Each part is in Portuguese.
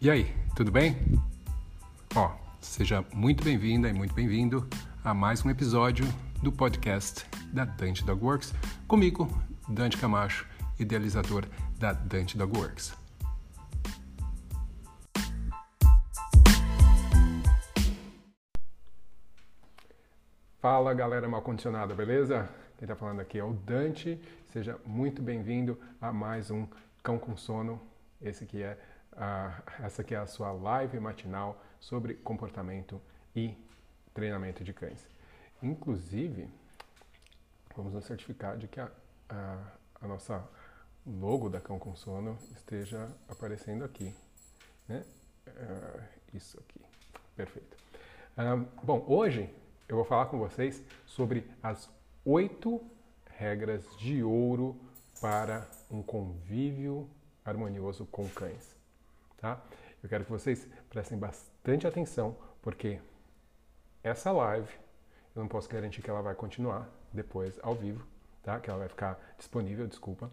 E aí, tudo bem? Ó, seja muito bem-vinda e muito bem-vindo a mais um episódio do podcast da Dante Dog Works, comigo, Dante Camacho, idealizador da Dante Dog Works. Fala galera mal condicionada, beleza? Quem está falando aqui é o Dante. Seja muito bem-vindo a mais um Cão com Sono. Esse aqui é a, essa aqui é a sua live matinal sobre comportamento e treinamento de cães. Inclusive, vamos nos certificar de que a, a, a nossa logo da Cão com Sono esteja aparecendo aqui. Né? Uh, isso aqui. Perfeito. Uh, bom, hoje eu vou falar com vocês sobre as oito regras de ouro para um convívio harmonioso com cães. Tá? Eu quero que vocês prestem bastante atenção, porque essa live eu não posso garantir que ela vai continuar depois ao vivo, tá? Que ela vai ficar disponível, desculpa.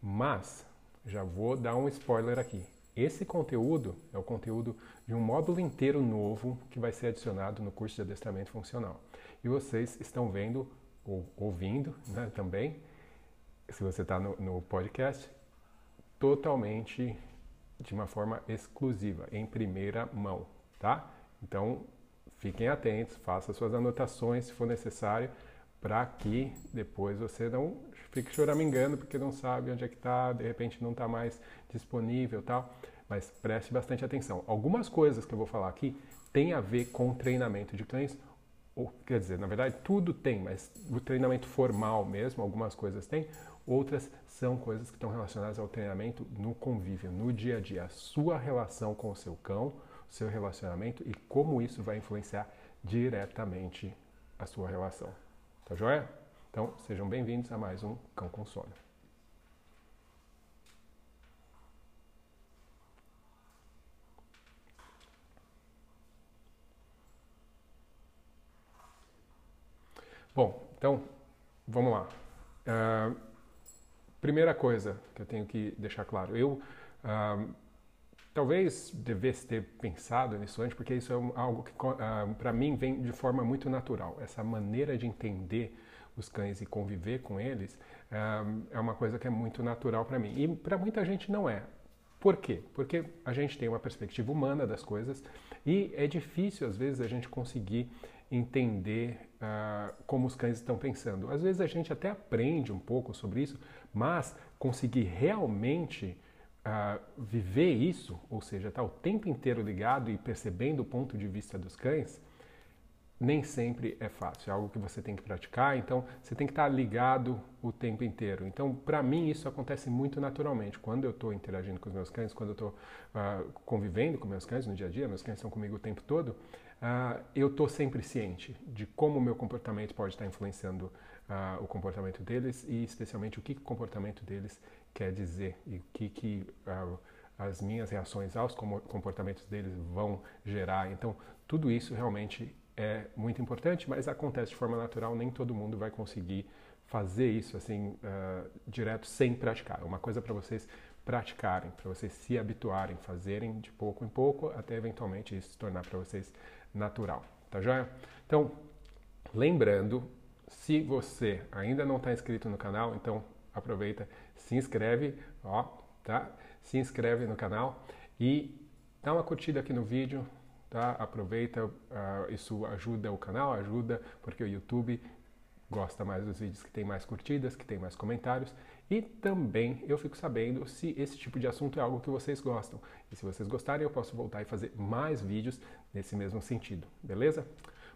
Mas já vou dar um spoiler aqui. Esse conteúdo é o conteúdo de um módulo inteiro novo que vai ser adicionado no curso de adestramento funcional. E vocês estão vendo ou ouvindo né, também, se você está no, no podcast, totalmente de uma forma exclusiva, em primeira mão, tá? Então, fiquem atentos, façam suas anotações se for necessário, para que depois você não fique choramingando porque não sabe onde é que está, de repente não está mais disponível tal. Mas preste bastante atenção. Algumas coisas que eu vou falar aqui têm a ver com treinamento de cães, ou, quer dizer, na verdade tudo tem, mas o treinamento formal mesmo, algumas coisas tem, outras são coisas que estão relacionadas ao treinamento no convívio, no dia a dia, a sua relação com o seu cão, seu relacionamento e como isso vai influenciar diretamente a sua relação. Tá joia? Então, sejam bem-vindos a mais um Cão com Sono. Bom, então, vamos lá. Uh, primeira coisa que eu tenho que deixar claro, eu talvez devesse ter pensado nisso antes, porque isso é algo que uh, para mim vem de forma muito natural. Essa maneira de entender os cães e conviver com eles é uma coisa que é muito natural para mim. E para muita gente não é. Por quê? Porque a gente tem uma perspectiva humana das coisas e é difícil às vezes a gente conseguir entender uh, como os cães estão pensando. Às vezes a gente até aprende um pouco sobre isso, mas conseguir realmente uh, viver isso, ou seja, estar tá o tempo inteiro ligado e percebendo o ponto de vista dos cães, nem sempre é fácil. É algo que você tem que praticar, então você tem que estar tá ligado o tempo inteiro. Então, para mim, isso acontece muito naturalmente. Quando eu estou interagindo com os meus cães, quando eu estou uh, convivendo com meus cães no dia a dia, meus cães estão comigo o tempo todo, uh, eu estou sempre ciente de como o meu comportamento pode estar influenciando uh, o comportamento deles e especialmente o que o comportamento deles quer dizer e o que, que uh, as minhas reações aos comportamentos deles vão gerar. Então, tudo isso realmente é muito importante, mas acontece de forma natural, nem todo mundo vai conseguir fazer isso assim direto sem praticar. É uma coisa para vocês praticarem, para vocês se habituarem, fazerem de pouco em pouco, até eventualmente isso se tornar para vocês natural, tá joia? Então, lembrando, se você ainda não está inscrito no canal, então aproveita, se inscreve, ó, tá? Se inscreve no canal e dá uma curtida aqui no vídeo, tá? Aproveita, uh, isso ajuda o canal, ajuda porque o YouTube gosta mais dos vídeos que tem mais curtidas, que tem mais comentários e também eu fico sabendo se esse tipo de assunto é algo que vocês gostam. E se vocês gostarem, eu posso voltar e fazer mais vídeos nesse mesmo sentido, beleza?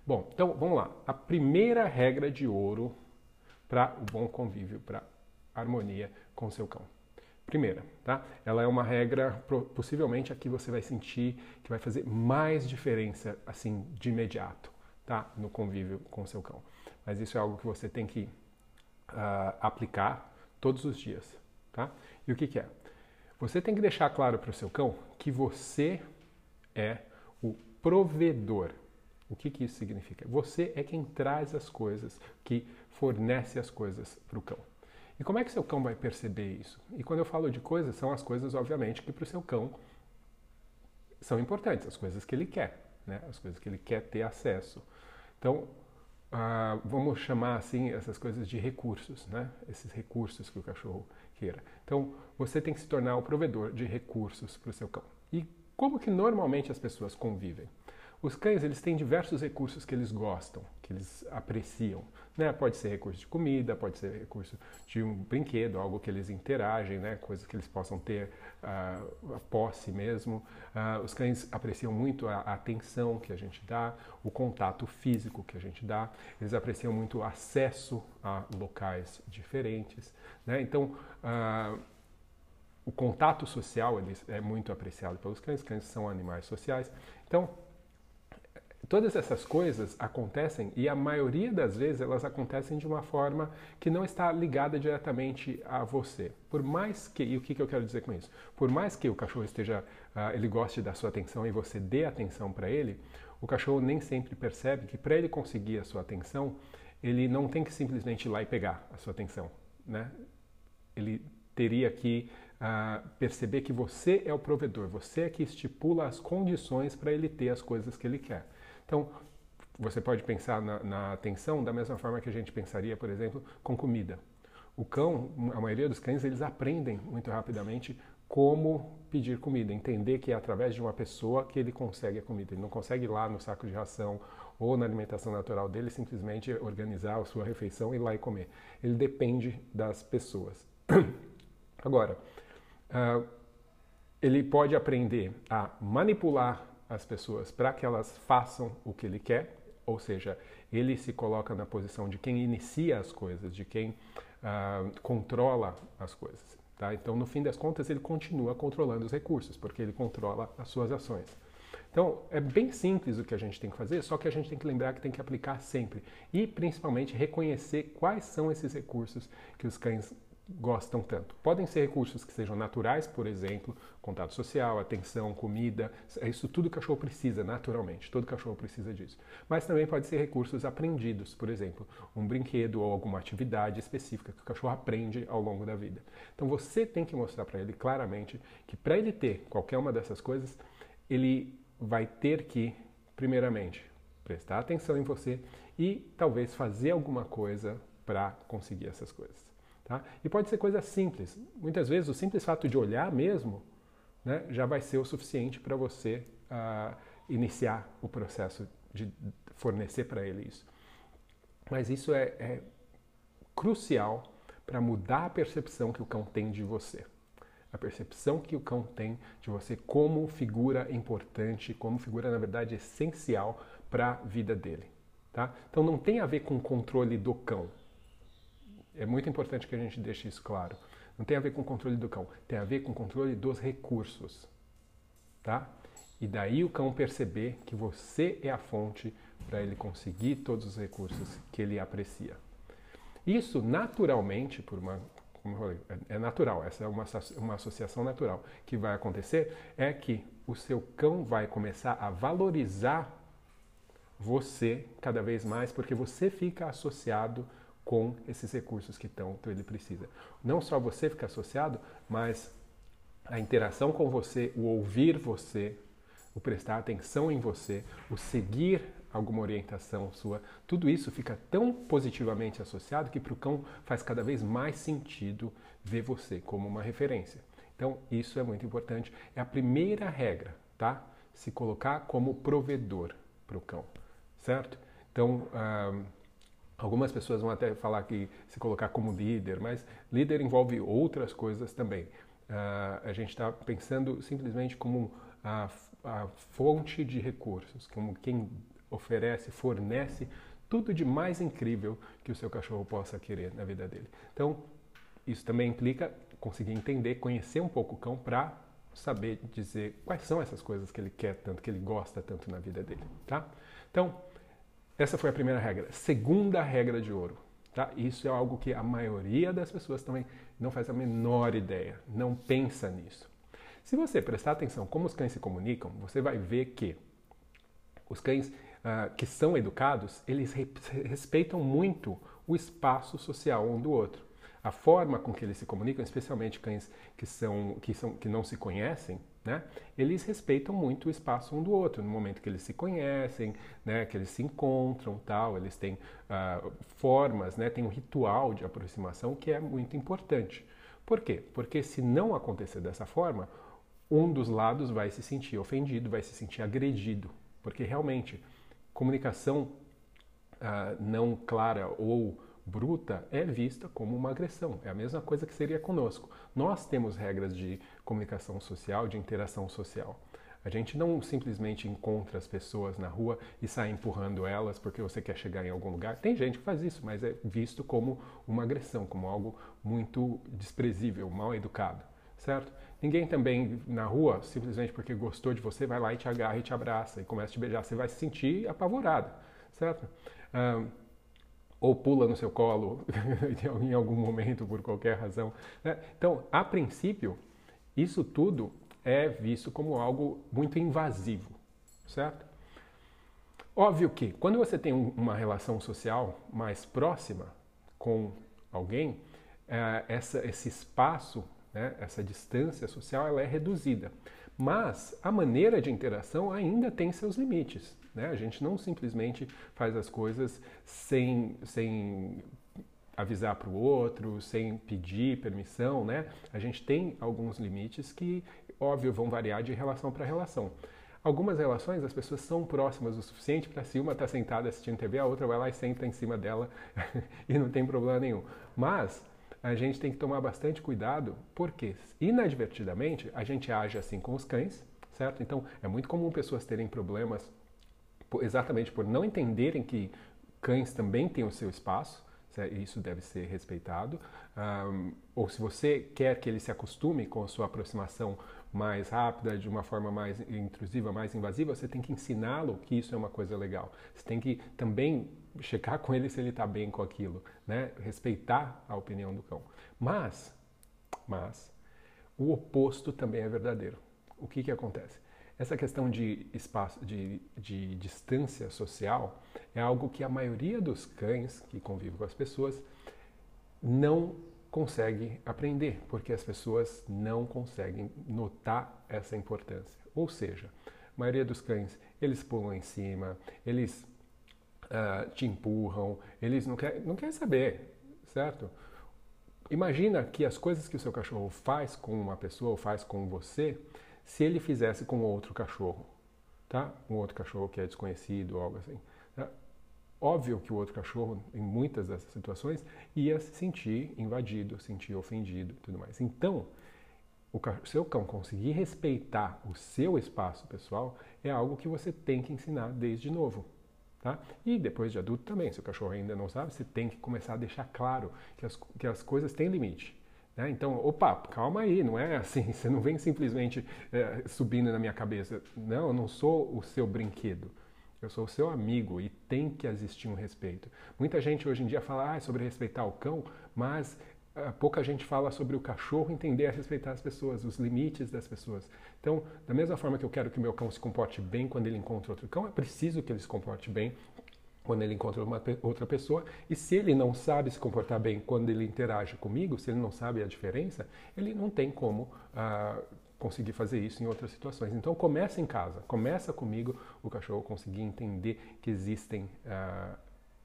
Bom, então vamos lá. A primeira regra de ouro para o bom convívio, para harmonia com o seu cão. Primeira, tá? Ela é uma regra possivelmente a que você vai sentir que vai fazer mais diferença assim de imediato, tá? No convívio com seu cão. Mas isso é algo que você tem que uh, aplicar todos os dias, tá? E o que, que é? Você tem que deixar claro para o seu cão que você é o provedor. O que, que isso significa? Você é quem traz as coisas, que fornece as coisas para o cão. E como é que seu cão vai perceber isso? E quando eu falo de coisas, são as coisas, obviamente, que para o seu cão são importantes, as coisas que ele quer, né? as coisas que ele quer ter acesso. Então, ah, vamos chamar assim essas coisas de recursos, né? esses recursos que o cachorro queira. Então, você tem que se tornar o provedor de recursos para o seu cão. E como que normalmente as pessoas convivem? Os cães eles têm diversos recursos que eles gostam, que eles apreciam. Né? Pode ser recurso de comida, pode ser recurso de um brinquedo, algo que eles interagem, né? coisas que eles possam ter uh, a posse mesmo. Uh, os cães apreciam muito a, atenção que a gente dá, o contato físico que a gente dá. Eles apreciam muito o acesso a locais diferentes. Né? Então, uh, o contato social é muito apreciado pelos cães. Cães são animais sociais. Então, Todas essas coisas acontecem e a maioria das vezes elas acontecem de uma forma que não está ligada diretamente a você. Por mais que, e o que, eu quero dizer com isso? Por mais que o cachorro esteja, uh, ele goste da sua atenção e você dê atenção para ele, o cachorro nem sempre percebe que para ele conseguir a sua atenção, ele não tem que simplesmente ir lá e pegar a sua atenção, né? Ele teria que uh, perceber que você é o provedor, você é que estipula as condições para ele ter as coisas que ele quer. Então, você pode pensar na, na, atenção da mesma forma que a gente pensaria, por exemplo, com comida. O cão, a maioria dos cães, eles aprendem muito rapidamente como pedir comida, entender que é através de uma pessoa que ele consegue a comida. Ele não consegue ir lá no saco de ração ou na alimentação natural dele simplesmente organizar a sua refeição e ir lá e comer. Ele depende das pessoas. Agora, uh, ele pode aprender a manipular as pessoas para que elas façam o que ele quer, ou seja, ele se coloca na posição de quem inicia as coisas, de quem uh, controla as coisas. Tá? Então, no fim das contas, ele continua controlando os recursos, porque ele controla as suas ações. Então, é bem simples o que a gente tem que fazer, só que a gente tem que lembrar que tem que aplicar sempre. E, principalmente, reconhecer quais são esses recursos que os cães gostam tanto. Podem ser recursos que sejam naturais, por exemplo, contato social, atenção, comida, é isso tudo o cachorro precisa naturalmente, todo cachorro precisa disso. Mas também pode ser recursos aprendidos, por exemplo, um brinquedo ou alguma atividade específica que o cachorro aprende ao longo da vida. Então você tem que mostrar para ele claramente que para ele ter qualquer uma dessas coisas, ele vai ter que, primeiramente, prestar atenção em você e talvez fazer alguma coisa para conseguir essas coisas. Tá? E pode ser coisa simples. Muitas vezes o simples fato de olhar mesmo né, já vai ser o suficiente para você uh, iniciar o processo de fornecer para ele isso. Mas isso é, é crucial para mudar a percepção que o cão tem de você. A percepção que o cão tem de você como figura importante, como figura, na verdade, essencial para a vida dele. Tá? Então não tem a ver com o controle do cão. É muito importante que a gente deixe isso claro. Não tem a ver com o controle do cão, tem a ver com o controle dos recursos. Tá? E daí o cão perceber que você é a fonte para ele conseguir todos os recursos que ele aprecia. Isso naturalmente, por uma, como eu falei, é, é natural, essa é uma, uma associação natural que vai acontecer, é que o seu cão vai começar a valorizar você cada vez mais, porque você fica associado com esses recursos que tanto ele precisa. Não só você ficar associado, mas a interação com você, o ouvir você, o prestar atenção em você, o seguir alguma orientação sua, tudo isso fica tão positivamente associado que para o cão faz cada vez mais sentido ver você como uma referência. Então, isso é muito importante. É a primeira regra, tá? Se colocar como provedor para o cão, certo? Então, Algumas pessoas vão até falar que se colocar como líder, mas líder envolve outras coisas também. Uh, a gente está pensando simplesmente como a, a, fonte de recursos, como quem oferece, fornece tudo de mais incrível que o seu cachorro possa querer na vida dele. Então, isso também implica conseguir entender, conhecer um pouco o cão para saber dizer quais são essas coisas que ele quer tanto, que ele gosta tanto na vida dele, tá? Então, essa foi a primeira regra. Segunda regra de ouro. Tá? Isso é algo que a maioria das pessoas também não faz a menor ideia, não pensa nisso. Se você prestar atenção como os cães se comunicam, você vai ver que os cães uh, que são educados, eles re respeitam muito o espaço social um do outro. A forma com que eles se comunicam, especialmente cães que, são, que, são, que não se conhecem, né? Eles respeitam muito o espaço um do outro, no momento que eles se conhecem, né? que eles se encontram, tal, eles têm uh, formas, né? tem um ritual de aproximação que é muito importante. Por quê? Porque se não acontecer dessa forma, um dos lados vai se sentir ofendido, vai se sentir agredido, porque realmente comunicação uh, não clara ou bruta é vista como uma agressão. É a mesma coisa que seria conosco. Nós temos regras de comunicação social, de interação social. A gente não simplesmente encontra as pessoas na rua e sai empurrando elas porque você quer chegar em algum lugar. Tem gente que faz isso, mas é visto como uma agressão, como algo muito desprezível, mal educado, certo? Ninguém também na rua, simplesmente porque gostou de você, vai lá e te agarra e te abraça e começa a te beijar. Você vai se sentir apavorado, certo? Um, ou pula no seu colo em algum momento por qualquer razão. Né? Então, a princípio, isso tudo é visto como algo muito invasivo, certo? Óbvio que quando você tem uma relação social mais próxima com alguém, é, essa, esse espaço, né, essa distância social, ela é reduzida. Mas a maneira de interação ainda tem seus limites. Né? A gente não simplesmente faz as coisas sem, sem avisar para o outro, sem pedir permissão. Né? A gente tem alguns limites que, óbvio, vão variar de relação para relação. Algumas relações as pessoas são próximas o suficiente para se uma está sentada assistindo TV, a outra vai lá e senta em cima dela e não tem problema nenhum. Mas a gente tem que tomar bastante cuidado, porque inadvertidamente a gente age assim com os cães, certo? Então é muito comum pessoas terem problemas exatamente por não entenderem que cães também têm o seu espaço, isso deve ser respeitado. Um, ou se você quer que ele se acostume com a sua aproximação mais rápida, de uma forma mais intrusiva, mais invasiva, você tem que ensiná-lo que isso é uma coisa legal. Você tem que também checar com ele se ele está bem com aquilo, né? respeitar a opinião do cão. Mas, mas, o oposto também é verdadeiro. O que, que acontece? Essa questão de espaço, de, de distância social, é algo que a maioria dos cães que convivem com as pessoas não consegue aprender, porque as pessoas não conseguem notar essa importância. Ou seja, a maioria dos cães, eles pulam em cima, eles uh, te empurram, eles não querem não quer saber, certo? Imagina que as coisas que o seu cachorro faz com uma pessoa ou faz com você, se ele fizesse com outro cachorro, tá? Um outro cachorro que é desconhecido algo assim. Óbvio que o outro cachorro, em muitas dessas situações, ia se sentir invadido, sentir ofendido e tudo mais. Então, o seu cão conseguir respeitar o seu espaço pessoal é algo que você tem que ensinar desde novo. Tá? E depois de adulto também, se o cachorro ainda não sabe, você tem que começar a deixar claro que as, que as coisas têm limite. Né? Então, opa, calma aí, não é assim, você não vem simplesmente é, subindo na minha cabeça. Não, eu não sou o seu brinquedo. Eu sou o seu amigo e tem que existir um respeito. Muita gente hoje em dia fala ah, sobre respeitar o cão, mas uh, pouca gente fala sobre o cachorro entender a respeitar as pessoas, os limites das pessoas. Então, da mesma forma que eu quero que o meu cão se comporte bem quando ele encontra outro cão, é preciso que ele se comporte bem quando ele encontra uma outra pessoa. E se ele não sabe se comportar bem quando ele interage comigo, se ele não sabe a diferença, ele não tem como uh, conseguir fazer isso em outras situações. Então começa em casa, começa comigo o cachorro conseguir entender que existem uh,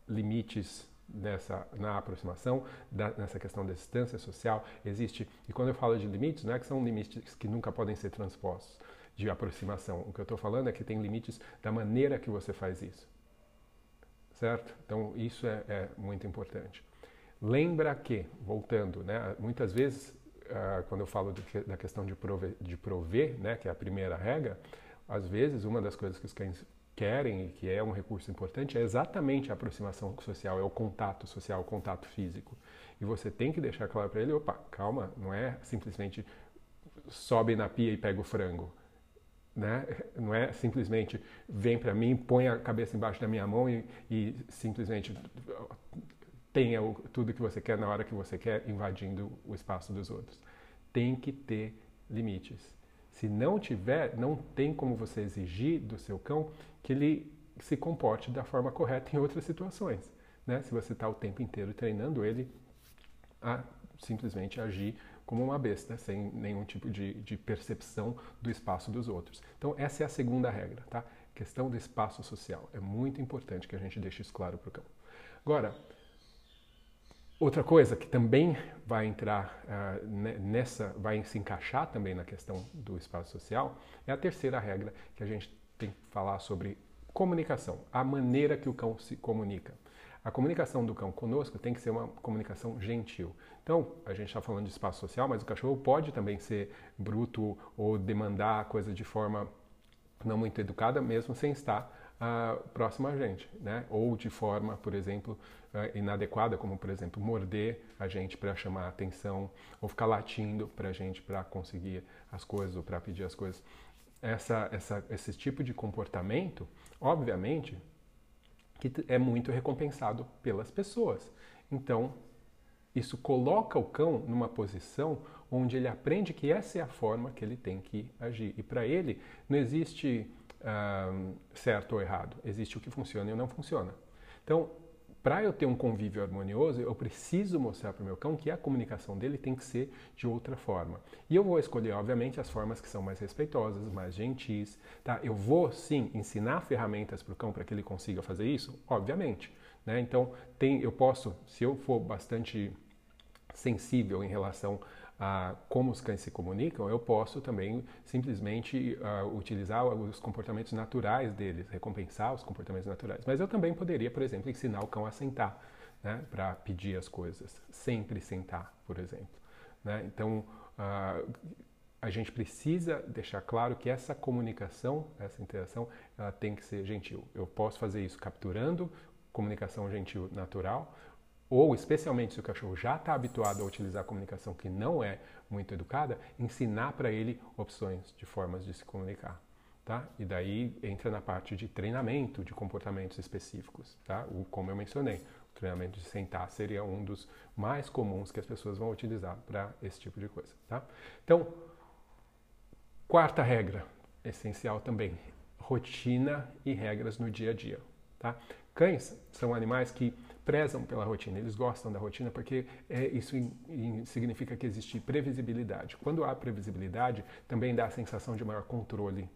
limites nessa na aproximação, da, nessa questão da distância social, existe, e quando eu falo de limites, não é que são limites que nunca podem ser transpostos de aproximação. O que eu estou falando é que tem limites da maneira que você faz isso certo? Então isso é, é muito importante. Lembra que, voltando, né, muitas vezes uh, quando eu falo da questão de prover, de prover, né, que é a primeira regra, às vezes uma das coisas que os cães querem e que é um recurso importante é exatamente a aproximação social, é o contato social, o contato físico. E você tem que deixar claro para ele, opa, calma, não é simplesmente sobe na pia e pega o frango. Né? Não é simplesmente vem para mim, põe a cabeça embaixo da minha mão e, e simplesmente tenha o, tudo que você quer na hora que você quer, invadindo o espaço dos outros. Tem que ter limites. Se não tiver, não tem como você exigir do seu cão que ele se comporte da forma correta em outras situações. Né? Se você está o tempo inteiro treinando ele a simplesmente agir como uma besta, sem nenhum tipo de, de percepção do espaço dos outros. Então, essa é a segunda regra, tá? Questão do espaço social. É muito importante que a gente deixe isso claro para o cão. Agora, outra coisa que também vai entrar uh, nessa, vai se encaixar também na questão do espaço social, é a terceira regra que a gente tem que falar sobre comunicação, a maneira que o cão se comunica. A comunicação do cão conosco tem que ser uma comunicação gentil. Então, a gente está falando de espaço social, mas o cachorro pode também ser bruto ou demandar coisa de forma não muito educada, mesmo sem estar uh, próximo a gente, né? Ou de forma, por exemplo, uh, inadequada, como por exemplo morder a gente para chamar a atenção, ou ficar latindo para a gente para conseguir as coisas ou para pedir as coisas. Essa, essa, esse tipo de comportamento, obviamente, que é muito recompensado pelas pessoas. Então, isso coloca o cão numa posição onde ele aprende que essa é a forma que ele tem que agir. E para ele não existe certo ou errado, existe o que funciona e o não funciona. Então, para eu ter um convívio harmonioso, eu preciso mostrar para o meu cão que a comunicação dele tem que ser de outra forma. E eu vou escolher, obviamente, as formas que são mais respeitosas, mais gentis. Tá? Eu vou, sim, ensinar ferramentas para o cão para que ele consiga fazer isso, obviamente. Né? Então, tem, eu posso, se eu for bastante sensível em relação a como os cães se comunicam, eu posso também simplesmente uh, utilizar os comportamentos naturais deles, recompensar os comportamentos naturais. Mas eu também poderia, por exemplo, ensinar o cão a sentar, né, para pedir as coisas, sempre sentar, por exemplo. Né? Então, uh, a gente precisa deixar claro que essa comunicação, essa interação, ela tem que ser gentil. Eu posso fazer isso capturando comunicação gentil natural, ou especialmente se o cachorro já está habituado a utilizar a comunicação que não é muito educada, ensinar para ele opções de formas de se comunicar. Tá? E daí entra na parte de treinamento de comportamentos específicos, tá? O, como eu mencionei, o treinamento de sentar seria um dos mais comuns que as pessoas vão utilizar para esse tipo de coisa, tá? Então, quarta regra, essencial também, rotina e regras no dia a dia, tá? Cães são animais que prezam pela rotina, eles gostam da rotina porque é, isso in, in, significa que existe previsibilidade. Quando há previsibilidade, também dá a sensação de maior controle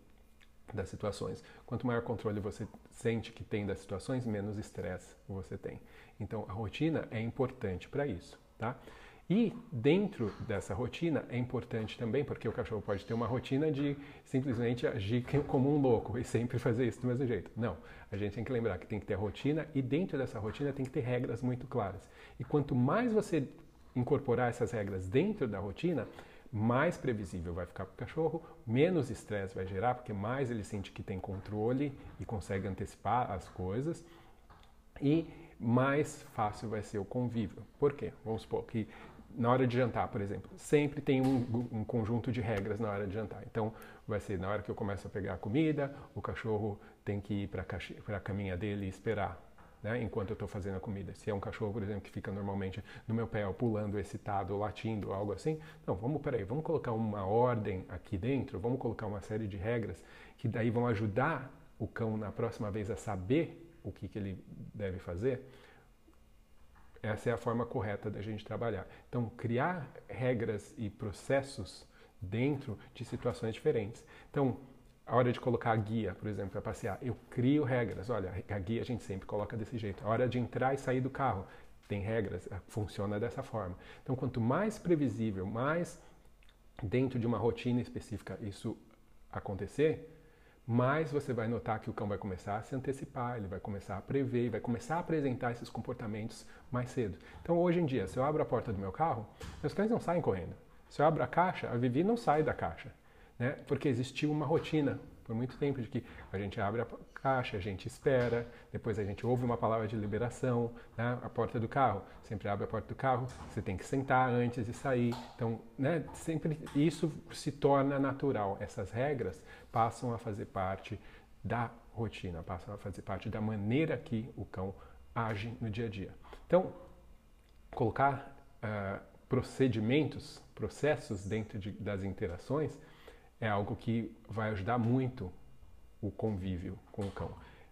das situações. Quanto maior controle você sente que tem das situações, menos estresse você tem. Então, a rotina é importante para isso, tá? E dentro dessa rotina é importante também, porque o cachorro pode ter uma rotina de simplesmente agir como um louco e sempre fazer isso do mesmo jeito. Não, a gente tem que lembrar que tem que ter rotina e dentro dessa rotina tem que ter regras muito claras. E quanto mais você incorporar essas regras dentro da rotina, mais previsível vai ficar para o cachorro, menos estresse vai gerar, porque mais ele sente que tem controle e consegue antecipar as coisas. E mais fácil vai ser o convívio. Por quê? Vamos supor que na hora de jantar, por exemplo, sempre tem um, um, conjunto de regras na hora de jantar. Então, vai ser na hora que eu começo a pegar a comida, o cachorro tem que ir para a caminha dele e esperar, né, enquanto eu estou fazendo a comida. Se é um cachorro, por exemplo, que fica normalmente no meu pé, pulando, excitado, latindo, algo assim, não, vamos, peraí, vamos colocar uma ordem aqui dentro, vamos colocar uma série de regras que daí vão ajudar o cão na próxima vez a saber o que, que ele deve fazer essa é a forma correta da gente trabalhar. Então, criar regras e processos dentro de situações diferentes. Então, a hora de colocar a guia, por exemplo, para passear, eu crio regras. Olha, a guia a gente sempre coloca desse jeito. A hora de entrar e sair do carro, tem regras, funciona dessa forma. Então, quanto mais previsível, mais dentro de uma rotina específica isso acontecer, mais você vai notar que o cão vai começar a se antecipar, ele vai começar a prever, vai começar a apresentar esses comportamentos mais cedo. Então, hoje em dia, se eu abro a porta do meu carro, meus cães não saem correndo. Se eu abro a caixa, a Vivi não sai da caixa, né? porque existiu uma rotina por muito tempo de que a gente abre a caixa, a gente espera, depois a gente ouve uma palavra de liberação, né? a porta do carro, sempre abre a porta do carro, você tem que sentar antes de sair. Então, né, sempre isso se torna natural. Essas regras passam a fazer parte da rotina, passam a fazer parte da maneira que o cão age no dia a dia. Então, colocar uh, procedimentos, processos dentro de, das interações é algo que vai ajudar muito o convívio com o cão.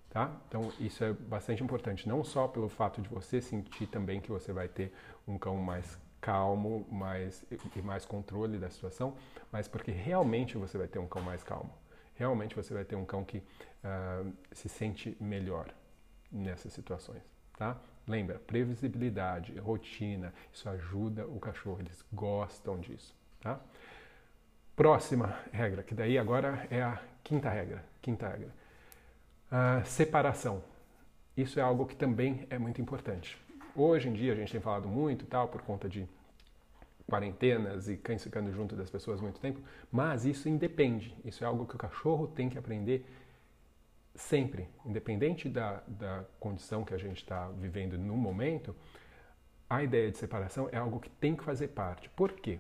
Tá? Então isso é bastante importante, não só pelo fato de você sentir também que você vai ter um cão mais calmo mais, e mais controle da situação, mas porque realmente você vai ter um cão mais calmo. Realmente você vai ter um cão que uh, se sente melhor nessas situações, tá? Lembra, previsibilidade, rotina, isso ajuda o cachorro, eles gostam disso, tá? Próxima regra, que daí agora é a quinta regra, quinta regra. Uh, separação. Isso é algo que também é muito importante. Hoje em dia a gente tem falado muito tal por conta de quarentenas e cães ficando junto das pessoas muito tempo, mas isso independe. Isso é algo que o cachorro tem que aprender sempre, independente da, da condição que a gente está vivendo no momento. A ideia de separação é algo que tem que fazer parte. Por quê?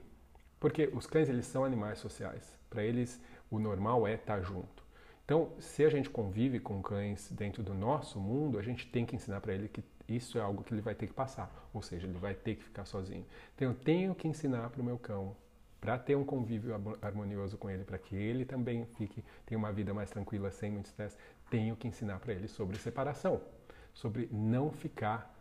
Porque os cães eles são animais sociais. Para eles o normal é estar tá junto. Então, se a gente convive com cães dentro do nosso mundo, a gente tem que ensinar para ele que isso é algo que ele vai ter que passar, ou seja, ele vai ter que ficar sozinho. Então eu tenho que ensinar para o meu cão para ter um convívio harmonioso com ele, para que ele também fique tenha uma vida mais tranquila, sem muito estresse. Tenho que ensinar para ele sobre separação, sobre não ficar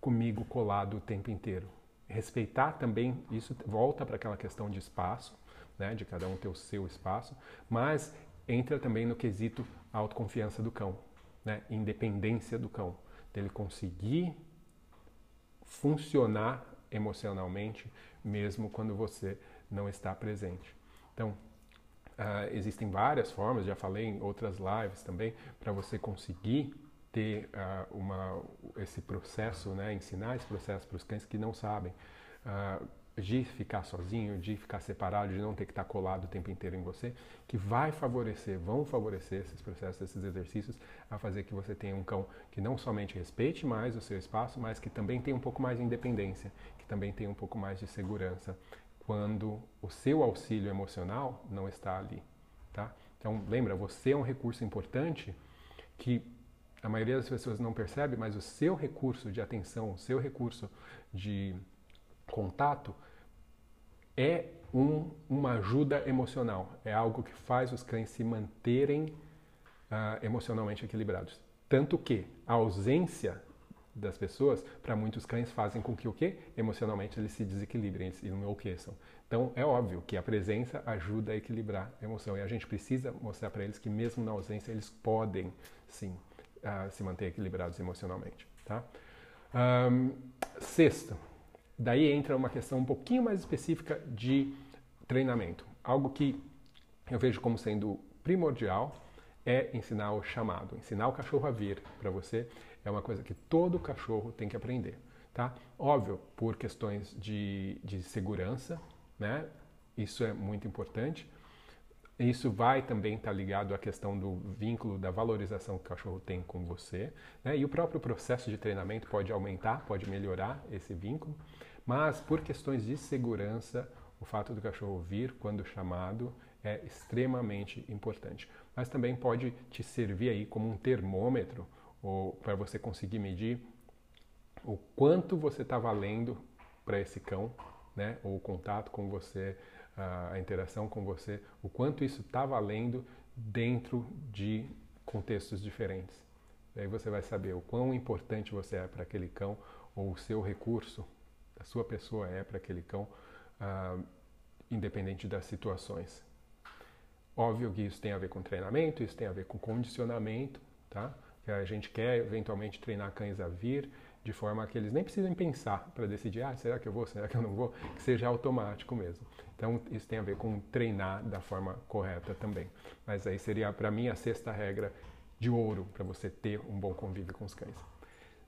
comigo colado o tempo inteiro. Respeitar também, isso volta para aquela questão de espaço, né, de cada um ter o seu espaço, mas entra também no quesito autoconfiança do cão, né, independência do cão dele conseguir funcionar emocionalmente mesmo quando você não está presente. Então, uh, existem várias formas, já falei em outras lives também, para você conseguir ter uh, uma, esse processo, né, ensinar esse processo para os cães que não sabem. Uh, de ficar sozinho, de ficar separado, de não ter que estar colado o tempo inteiro em você, que vai favorecer, vão favorecer esses processos, esses exercícios, a fazer que você tenha um cão que não somente respeite mais o seu espaço, mas que também tenha um pouco mais de independência, que também tenha um pouco mais de segurança quando o seu auxílio emocional não está ali, tá? Então, lembra, você é um recurso importante que a maioria das pessoas não percebe, mas o seu recurso de atenção, o seu recurso de contato é um, uma ajuda emocional, é algo que faz os cães se manterem uh, emocionalmente equilibrados. Tanto que a ausência das pessoas, para muitos cães, fazem com que o quê? Emocionalmente eles se desequilibrem, eles enlouqueçam. Então é óbvio que a presença ajuda a equilibrar a emoção e a gente precisa mostrar para eles que mesmo na ausência eles podem sim uh, se manter equilibrados emocionalmente. Tá? Um, sexto, Daí entra uma questão um pouquinho mais específica de treinamento. Algo que eu vejo como sendo primordial é ensinar o chamado, ensinar o cachorro a vir para você. É uma coisa que todo cachorro tem que aprender, tá? Óbvio, por questões de, de segurança, né? Isso é muito importante. Isso vai também estar tá ligado à questão do vínculo, da valorização que o cachorro tem com você. Né? E o próprio processo de treinamento pode aumentar, pode melhorar esse vínculo. Mas por questões de segurança, o fato do cachorro vir quando chamado é extremamente importante. Mas também pode te servir aí como um termômetro para você conseguir medir o quanto você está valendo para esse cão, né? Ou o contato com você, a interação com você, o quanto isso está valendo dentro de contextos diferentes. Aí você vai saber o quão importante você é para aquele cão ou o seu recurso a sua pessoa é para aquele cão, uh, independente das situações. Óbvio que isso tem a ver com treinamento, isso tem a ver com condicionamento, tá? Que a gente quer eventualmente treinar cães a vir de forma que eles nem precisem pensar para decidir, ah, será que eu vou, será que eu não vou, que seja automático mesmo. Então isso tem a ver com treinar da forma correta também. Mas aí seria para mim a sexta regra de ouro para você ter um bom convívio com os cães.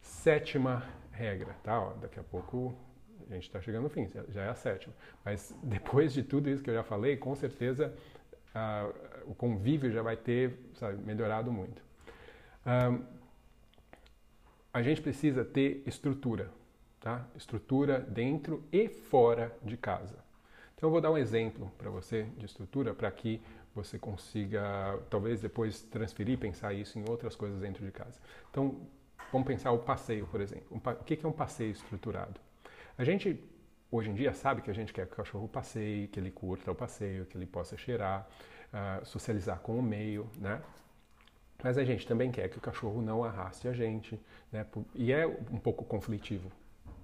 Sétima regra, tá? Ó, daqui a pouco a gente está chegando no fim, já é a sétima. Mas depois de tudo isso que eu já falei, com certeza o convívio já vai ter sabe, melhorado muito. A gente precisa ter estrutura, tá? Estrutura dentro e fora de casa. Então eu vou dar um exemplo para você de estrutura para que você consiga, talvez depois transferir, pensar isso em outras coisas dentro de casa. Então, vamos pensar o passeio, por exemplo. O que é um passeio estruturado? A gente hoje em dia sabe que a gente quer que o cachorro passeie, que ele curta o passeio, que ele possa cheirar, uh, socializar com o meio, né? Mas a gente também quer que o cachorro não arraste a gente, né? E é um pouco conflitivo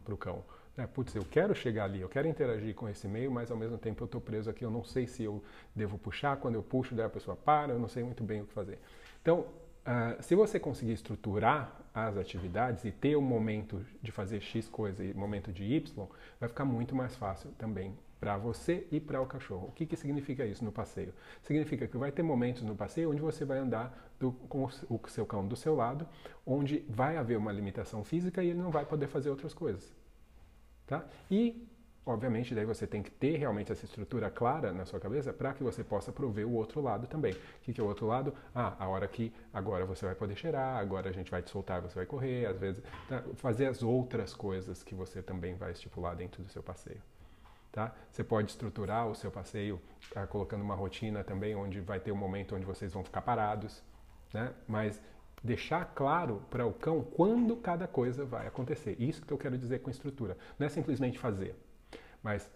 para o cão. Né? Putz, eu quero chegar ali, eu quero interagir com esse meio, mas ao mesmo tempo eu estou preso aqui, eu não sei se eu devo puxar, quando eu puxo, daí a pessoa para, eu não sei muito bem o que fazer. Então, uh, se você conseguir estruturar as atividades e ter um momento de fazer X coisa e momento de Y, vai ficar muito mais fácil também para você e para o cachorro. O que, que significa isso no passeio? Significa que vai ter momentos no passeio onde você vai andar do, com o seu cão do seu lado, onde vai haver uma limitação física e ele não vai poder fazer outras coisas. Tá? E, obviamente, daí você tem que ter realmente essa estrutura clara na sua cabeça para que você possa prover o outro lado também. O que, que é o outro lado? Ah, a hora que agora você vai poder cheirar, agora a gente vai te soltar, você vai correr, às vezes, tá? fazer as outras coisas que você também vai estipular dentro do seu passeio. Tá? Você pode estruturar o seu passeio tá? colocando uma rotina também, onde vai ter um momento onde vocês vão ficar parados, né? mas deixar claro para o cão quando cada coisa vai acontecer. Isso que eu quero dizer com estrutura. Não é simplesmente fazer, mas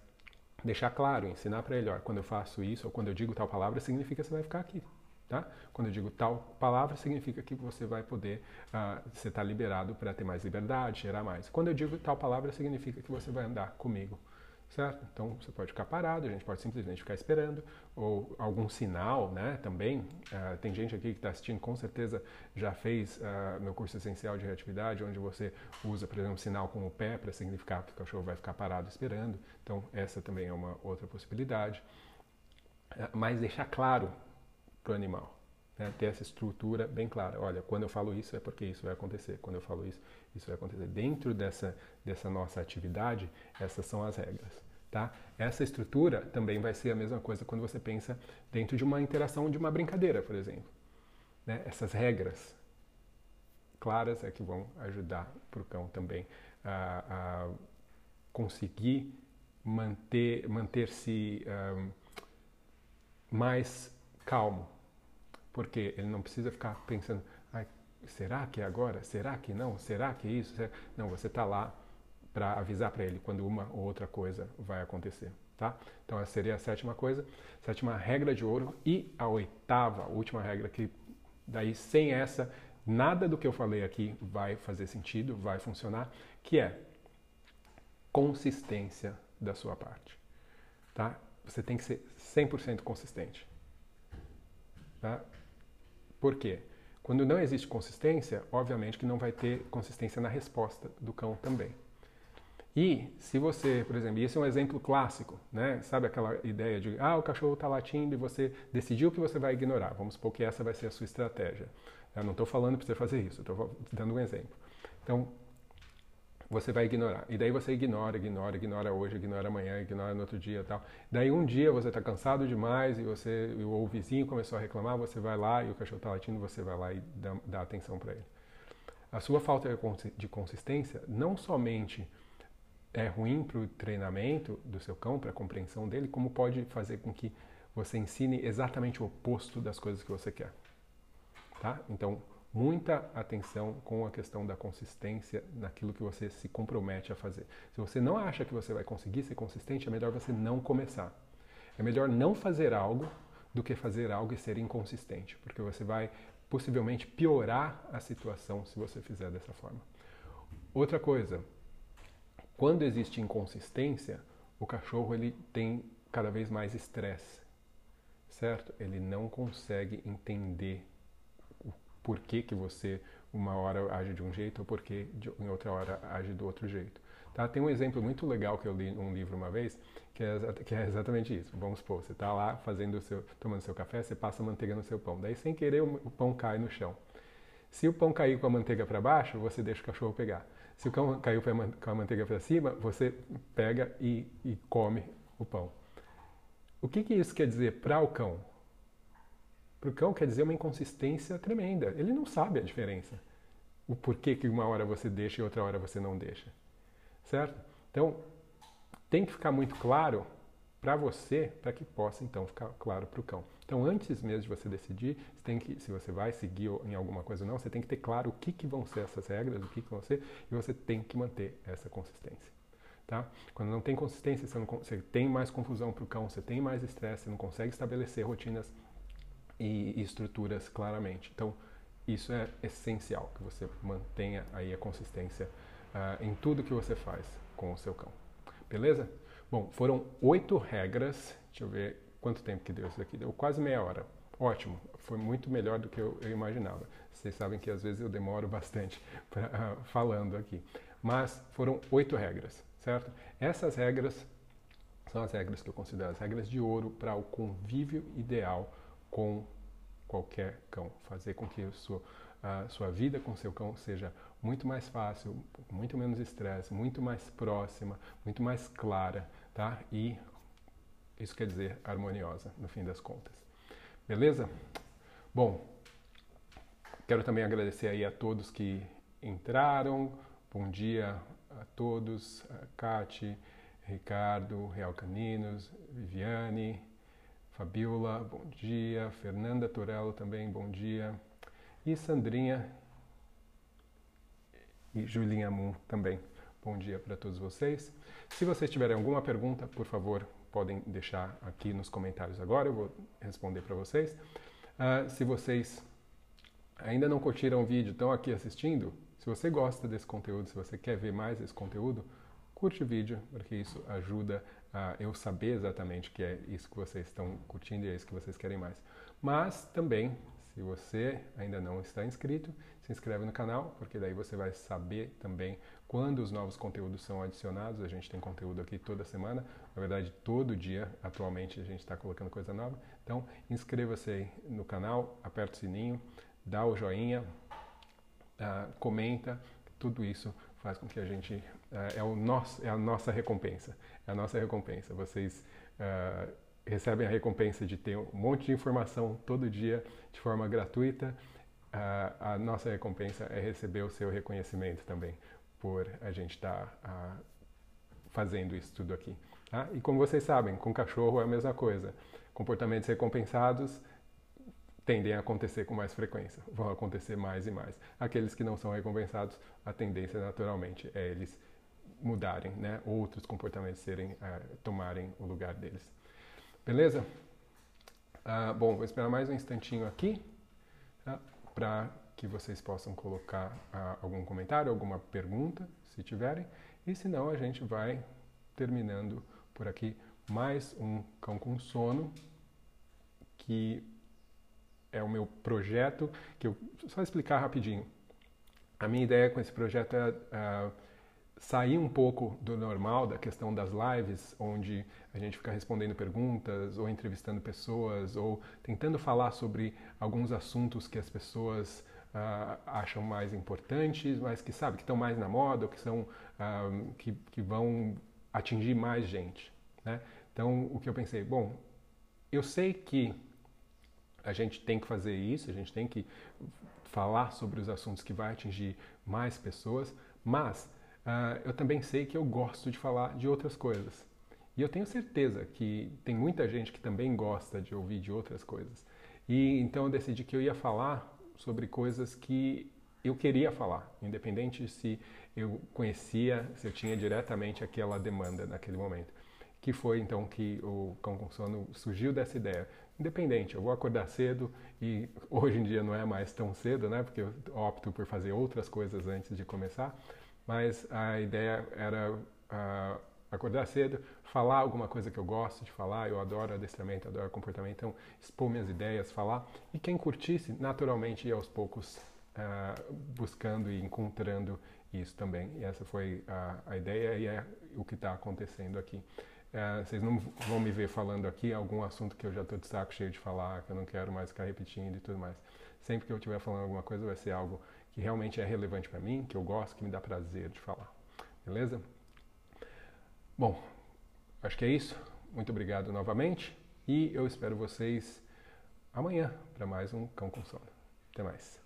deixar claro, ensinar para ele, ó, quando eu faço isso ou quando eu digo tal palavra, significa que você vai ficar aqui. Tá? Quando eu digo tal palavra, significa que você vai poder, uh, você está liberado para ter mais liberdade, gerar mais. Quando eu digo tal palavra, significa que você vai andar comigo certo? Então você pode ficar parado, a gente pode simplesmente ficar esperando, ou algum sinal, né? Também uh, tem gente aqui que está assistindo, com certeza já fez uh, meu curso essencial de reatividade, onde você usa, por exemplo, sinal com o pé para significar que o cachorro vai ficar parado esperando. Então essa também é uma outra possibilidade. Uh, mas deixar claro para o animal, né? ter essa estrutura bem clara. Olha, quando eu falo isso é porque isso vai acontecer. Quando eu falo isso isso vai acontecer. Dentro dessa, dessa nossa atividade, essas são as regras. Tá? Essa estrutura também vai ser a mesma coisa quando você pensa dentro de uma interação de uma brincadeira, por exemplo. Né? Essas regras claras é que vão ajudar para o cão também a, a, conseguir manter manter-se um, mais calmo, porque ele não precisa ficar pensando será que é agora? Será que não? Será que é isso? Não, você está lá para avisar para ele quando uma ou outra coisa vai acontecer. Tá? Então essa seria a sétima coisa, sétima regra de ouro e a oitava, a última regra que daí sem essa nada do que eu falei aqui vai fazer sentido, vai funcionar, que é consistência da sua parte. Tá? Você tem que ser 100% consistente. Tá? Por quê? Quando não existe consistência, obviamente que não vai ter consistência na resposta do cão também. E se você, por exemplo, esse é um exemplo clássico, né? Sabe aquela ideia de, ah, o cachorro está latindo e você decidiu que você vai ignorar. Vamos supor que essa vai ser a sua estratégia. Eu não estou falando para você fazer isso, estou dando um exemplo. Então, você vai ignorar. E daí você ignora, ignora, ignora hoje, ignora amanhã, ignora no outro dia e tal. Daí um dia você está cansado demais e você ou o vizinho começou a reclamar, você vai lá e o cachorro está latindo, você vai lá e dá, dá atenção para ele. A sua falta de consistência não somente é ruim para o treinamento do seu cão, para a compreensão dele, como pode fazer com que você ensine exatamente o oposto das coisas que você quer. Tá? Então, muita atenção com a questão da consistência naquilo que você se compromete a fazer. Se você não acha que você vai conseguir ser consistente, é melhor você não começar. É melhor não fazer algo do que fazer algo e ser inconsistente, porque você vai possivelmente piorar a situação se você fizer dessa forma. Outra coisa, quando existe inconsistência, o cachorro ele tem cada vez mais estresse, certo? Ele não consegue entender por que, que você uma hora age de um jeito ou por que em outra hora age do outro jeito. Tá? Tem um exemplo muito legal que eu li num livro uma vez, que é, que é exatamente isso. Vamos supor, você está lá fazendo seu, tomando seu café, você passa manteiga no seu pão. Daí, sem querer, o pão cai no chão. Se o pão cair com a manteiga para baixo, você deixa o cachorro pegar. Se o pão caiu com a manteiga para cima, você pega e, e come o pão. O que, que isso quer dizer para o cão? Para o cão quer dizer uma inconsistência tremenda. Ele não sabe a diferença. O porquê que uma hora você deixa e outra hora você não deixa. Certo? Então, tem que ficar muito claro para você, para que possa então ficar claro para o cão. Então, antes mesmo de você decidir você tem que, se você vai seguir em alguma coisa ou não, você tem que ter claro o que, que vão ser essas regras, o que, que vão ser, e você tem que manter essa consistência. Tá? Quando não tem consistência, você, não, você tem mais confusão para o cão, você tem mais estresse, você não consegue estabelecer rotinas e, estruturas claramente. Então, isso é essencial, que você mantenha aí a consistência uh, em tudo que você faz, com o seu cão. Beleza? Bom, foram oito regras. Deixa eu ver quanto tempo que deu isso aqui. Deu quase meia hora. Ótimo, foi muito melhor do que eu, eu imaginava. Vocês sabem que às vezes eu demoro bastante pra, uh, falando aqui. Mas foram oito regras, certo? Essas regras são as regras que eu considero as regras de ouro para o convívio ideal com qualquer cão. Fazer com que sua, a sua vida com seu cão seja muito mais fácil, muito menos estresse, muito mais próxima, muito mais clara, tá? E isso quer dizer harmoniosa, no fim das contas. Beleza? Bom, quero também agradecer aí a todos que entraram. Bom dia a todos, a Kati, Ricardo, Real Caninos, Viviane, Fabiola, bom dia. Fernanda Torello também, bom dia. E Sandrinha e Julinha Moon também. Bom dia para todos vocês. Se vocês tiverem alguma pergunta, por favor, podem deixar aqui nos comentários agora, eu vou responder para vocês. Uh, se vocês ainda não curtiram o vídeo, estão aqui assistindo, se você gosta desse conteúdo, se você quer ver mais esse conteúdo, curte o vídeo, porque isso ajuda a eu saber exatamente que é isso que vocês estão curtindo e é isso que vocês querem mais. Mas também, se você ainda não está inscrito, se inscreve no canal, porque daí você vai saber também quando os novos conteúdos são adicionados. A gente tem conteúdo aqui toda semana, na verdade todo dia, atualmente a gente está colocando coisa nova. Então inscreva-se no canal, aperta o sininho, dá o joinha, uh, comenta, tudo isso faz com que a gente é, é, o nosso, é a nossa recompensa. É a nossa recompensa. Vocês uh, recebem a recompensa de ter um monte de informação todo dia de forma gratuita. Uh, a nossa recompensa é receber o seu reconhecimento também por a gente estar tá, uh, fazendo isso tudo aqui. Tá? E como vocês sabem, com cachorro é a mesma coisa. Comportamentos recompensados tendem a acontecer com mais frequência, vão acontecer mais e mais. Aqueles que não são recompensados, a tendência naturalmente é eles mudarem, né? outros comportamentos serem, uh, tomarem o lugar deles. Beleza? Uh, bom, vou esperar mais um instantinho aqui tá? para que vocês possam colocar uh, algum comentário, alguma pergunta, se tiverem. E se não, a gente vai terminando por aqui mais um Cão com Sono, que é o meu projeto, que eu só explicar rapidinho. A minha ideia com esse projeto é uh, sair um pouco do normal, da questão das lives, onde a gente fica respondendo perguntas, ou entrevistando pessoas, ou tentando falar sobre alguns assuntos que as pessoas uh, acham mais importantes, mas que sabe que estão mais na moda, ou que são uh, que, que vão atingir mais gente. Né? Então, o que eu pensei, bom, eu sei que a gente tem que fazer isso, a gente tem que falar sobre os assuntos que vai atingir mais pessoas, mas uh, eu também sei que eu gosto de falar de outras coisas. E eu tenho certeza que tem muita gente que também gosta de ouvir de outras coisas. E então eu decidi que eu ia falar sobre coisas que eu queria falar, independente se eu conhecia, se eu tinha diretamente aquela demanda naquele momento. Que foi então que o Cão com Sono surgiu dessa ideia independente. Eu vou acordar cedo e hoje em dia não é mais tão cedo, né? Porque eu opto por fazer outras coisas antes de começar. Mas a ideia era uh, acordar cedo, falar alguma coisa que eu gosto de falar. Eu adoro adestramento, adoro comportamento. Então, expor minhas ideias, falar. E quem curtisse, naturalmente, ir aos poucos uh, buscando e encontrando isso também. E essa foi a, a ideia e é o que está acontecendo aqui. É, vocês não vão me ver falando aqui algum assunto que eu já estou de saco cheio de falar, que eu não quero mais ficar repetindo e tudo mais. Sempre que eu estiver falando alguma coisa, vai ser algo que realmente é relevante para mim, que eu gosto, que me dá prazer de falar. Beleza? Bom, acho que é isso. Muito obrigado novamente e eu espero vocês amanhã para mais um Cão com Sono. Até mais.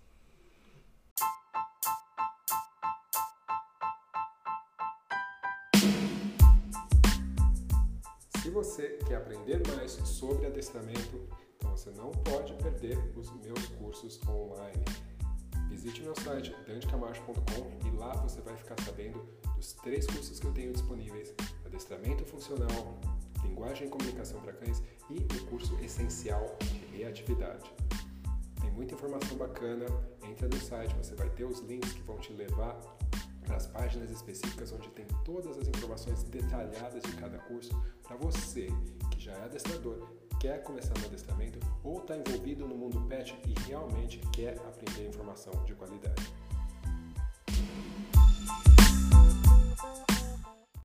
Você quer aprender mais sobre adestramento, então você não pode perder os meus cursos online. Visite meu site dandecamacho.com e lá você vai ficar sabendo dos três cursos que eu tenho disponíveis: adestramento funcional, linguagem e comunicação para cães e o curso essencial de reatividade. Tem muita informação bacana, entra no site, você vai ter os links que vão te levar para as páginas específicas onde tem todas as informações detalhadas de cada curso para você que já é adestrador, quer começar no adestramento ou está envolvido no mundo pet e realmente quer aprender informação de qualidade.